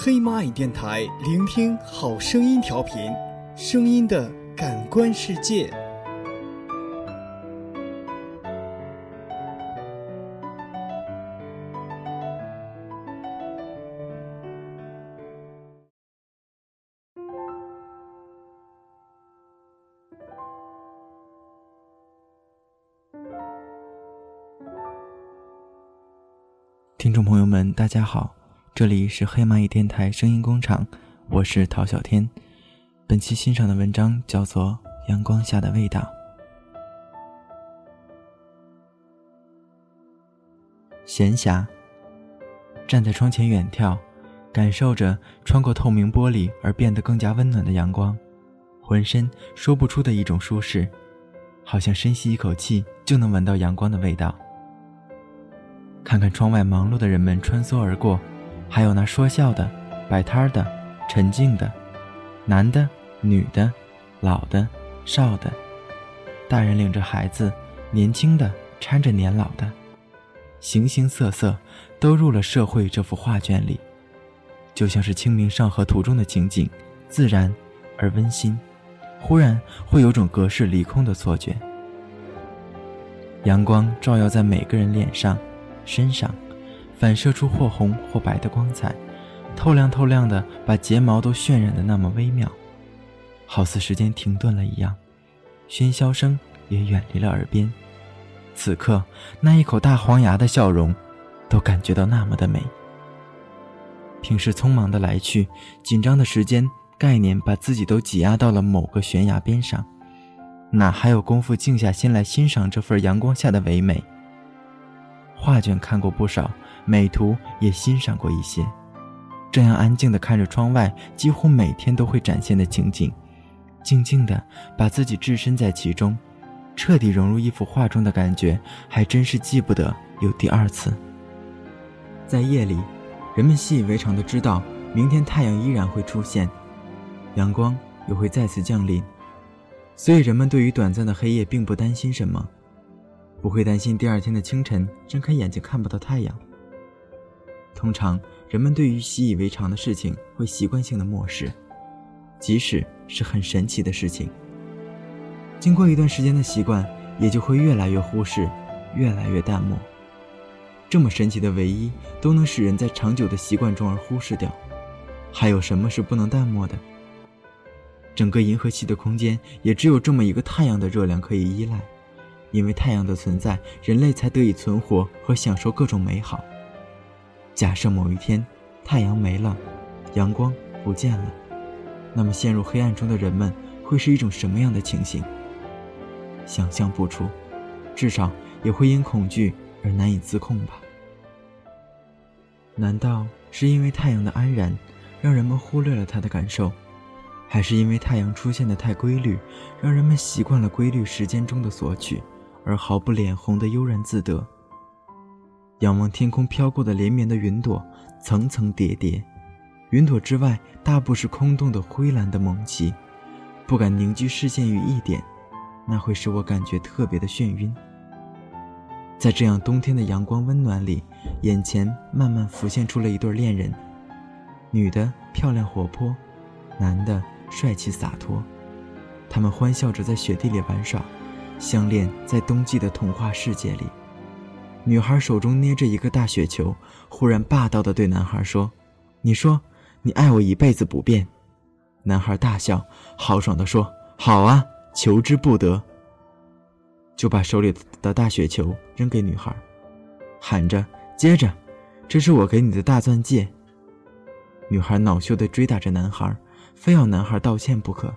黑蚂蚁电台，聆听好声音调频，声音的感官世界。听众朋友们，大家好，这里是黑蚂蚁电台声音工厂，我是陶小天。本期欣赏的文章叫做《阳光下的味道》。闲暇，站在窗前远眺，感受着穿过透明玻璃而变得更加温暖的阳光，浑身说不出的一种舒适，好像深吸一口气就能闻到阳光的味道。看看窗外忙碌的人们穿梭而过，还有那说笑的、摆摊的、沉静的，男的、女的、老的、少的，大人领着孩子，年轻的搀着年老的，形形色色都入了社会这幅画卷里，就像是《清明上河图》中的情景，自然而温馨，忽然会有种隔世离空的错觉。阳光照耀在每个人脸上。身上，反射出或红或白的光彩，透亮透亮的，把睫毛都渲染的那么微妙，好似时间停顿了一样，喧嚣声也远离了耳边。此刻，那一口大黄牙的笑容，都感觉到那么的美。平时匆忙的来去，紧张的时间概念，把自己都挤压到了某个悬崖边上，哪还有功夫静下心来欣赏这份阳光下的唯美？画卷看过不少，美图也欣赏过一些。这样安静地看着窗外，几乎每天都会展现的情景，静静地把自己置身在其中，彻底融入一幅画中的感觉，还真是记不得有第二次。在夜里，人们习以为常地知道，明天太阳依然会出现，阳光又会再次降临，所以人们对于短暂的黑夜并不担心什么。不会担心第二天的清晨睁开眼睛看不到太阳。通常，人们对于习以为常的事情会习惯性的漠视，即使是很神奇的事情。经过一段时间的习惯，也就会越来越忽视，越来越淡漠。这么神奇的唯一，都能使人在长久的习惯中而忽视掉，还有什么是不能淡漠的？整个银河系的空间，也只有这么一个太阳的热量可以依赖。因为太阳的存在，人类才得以存活和享受各种美好。假设某一天，太阳没了，阳光不见了，那么陷入黑暗中的人们会是一种什么样的情形？想象不出，至少也会因恐惧而难以自控吧。难道是因为太阳的安然，让人们忽略了它的感受？还是因为太阳出现的太规律，让人们习惯了规律时间中的索取？而毫不脸红的悠然自得。仰望天空飘过的连绵的云朵，层层叠叠，云朵之外大部是空洞的灰蓝的蒙奇，不敢凝聚视线于一点，那会使我感觉特别的眩晕。在这样冬天的阳光温暖里，眼前慢慢浮现出了一对恋人，女的漂亮活泼，男的帅气洒脱，他们欢笑着在雪地里玩耍。相恋在冬季的童话世界里，女孩手中捏着一个大雪球，忽然霸道地对男孩说：“你说，你爱我一辈子不变。”男孩大笑，豪爽地说：“好啊，求之不得。”就把手里的大雪球扔给女孩，喊着：“接着，这是我给你的大钻戒。”女孩恼羞地追打着男孩，非要男孩道歉不可。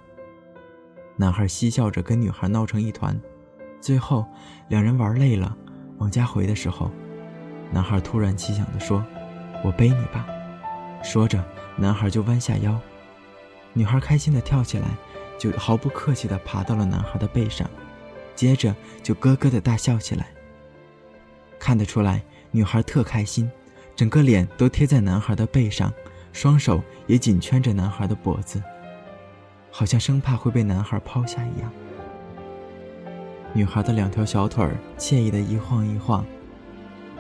男孩嬉笑着跟女孩闹成一团。最后，两人玩累了，往家回的时候，男孩突然奇想地说：“我背你吧。”说着，男孩就弯下腰，女孩开心地跳起来，就毫不客气地爬到了男孩的背上，接着就咯咯地大笑起来。看得出来，女孩特开心，整个脸都贴在男孩的背上，双手也紧圈着男孩的脖子，好像生怕会被男孩抛下一样。女孩的两条小腿儿惬意的一晃一晃，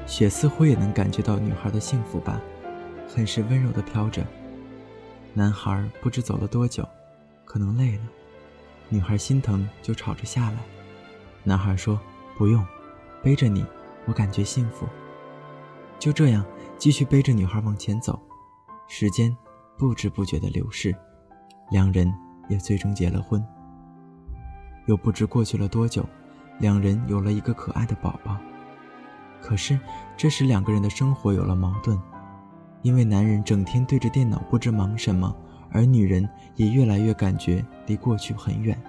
雪似乎也能感觉到女孩的幸福吧，很是温柔的飘着，男孩不知走了多久，可能累了，女孩心疼就吵着下来。男孩说：“不用，背着你，我感觉幸福。”就这样继续背着女孩往前走，时间不知不觉的流逝，两人也最终结了婚。又不知过去了多久，两人有了一个可爱的宝宝。可是这时两个人的生活有了矛盾，因为男人整天对着电脑不知忙什么，而女人也越来越感觉离过去很远。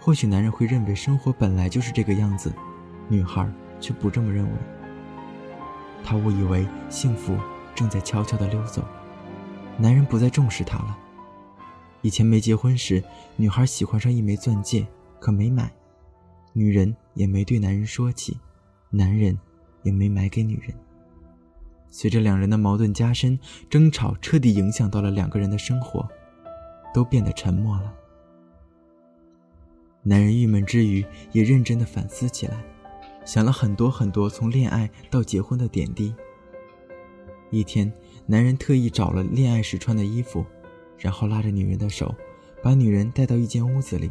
或许男人会认为生活本来就是这个样子，女孩却不这么认为。她误以为幸福正在悄悄地溜走，男人不再重视她了。以前没结婚时，女孩喜欢上一枚钻戒，可没买，女人也没对男人说起，男人也没买给女人。随着两人的矛盾加深，争吵彻底影响到了两个人的生活，都变得沉默了。男人郁闷之余，也认真的反思起来，想了很多很多从恋爱到结婚的点滴。一天，男人特意找了恋爱时穿的衣服。然后拉着女人的手，把女人带到一间屋子里。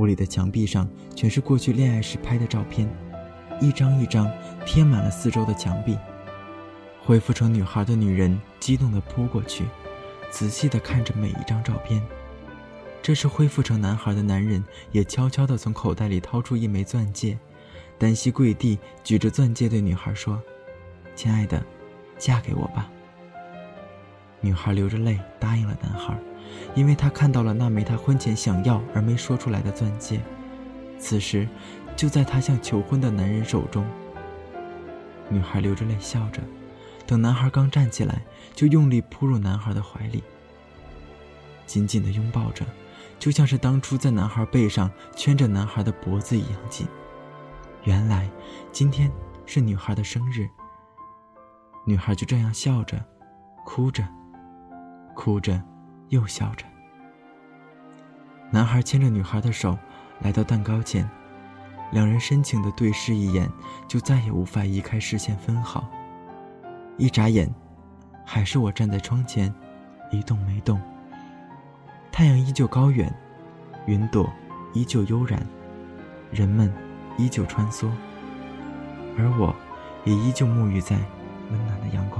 屋里的墙壁上全是过去恋爱时拍的照片，一张一张贴满了四周的墙壁。恢复成女孩的女人激动地扑过去，仔细地看着每一张照片。这时恢复成男孩的男人也悄悄地从口袋里掏出一枚钻戒，单膝跪地，举着钻戒对女孩说：“亲爱的，嫁给我吧。”女孩流着泪答应了男孩，因为她看到了那枚她婚前想要而没说出来的钻戒，此时就在她向求婚的男人手中。女孩流着泪笑着，等男孩刚站起来，就用力扑入男孩的怀里，紧紧地拥抱着，就像是当初在男孩背上圈着男孩的脖子一样紧。原来今天是女孩的生日，女孩就这样笑着，哭着。哭着，又笑着。男孩牵着女孩的手，来到蛋糕前，两人深情的对视一眼，就再也无法移开视线分毫。一眨眼，还是我站在窗前，一动没动。太阳依旧高远，云朵依旧悠然，人们依旧穿梭，而我，也依旧沐浴在温暖的阳光。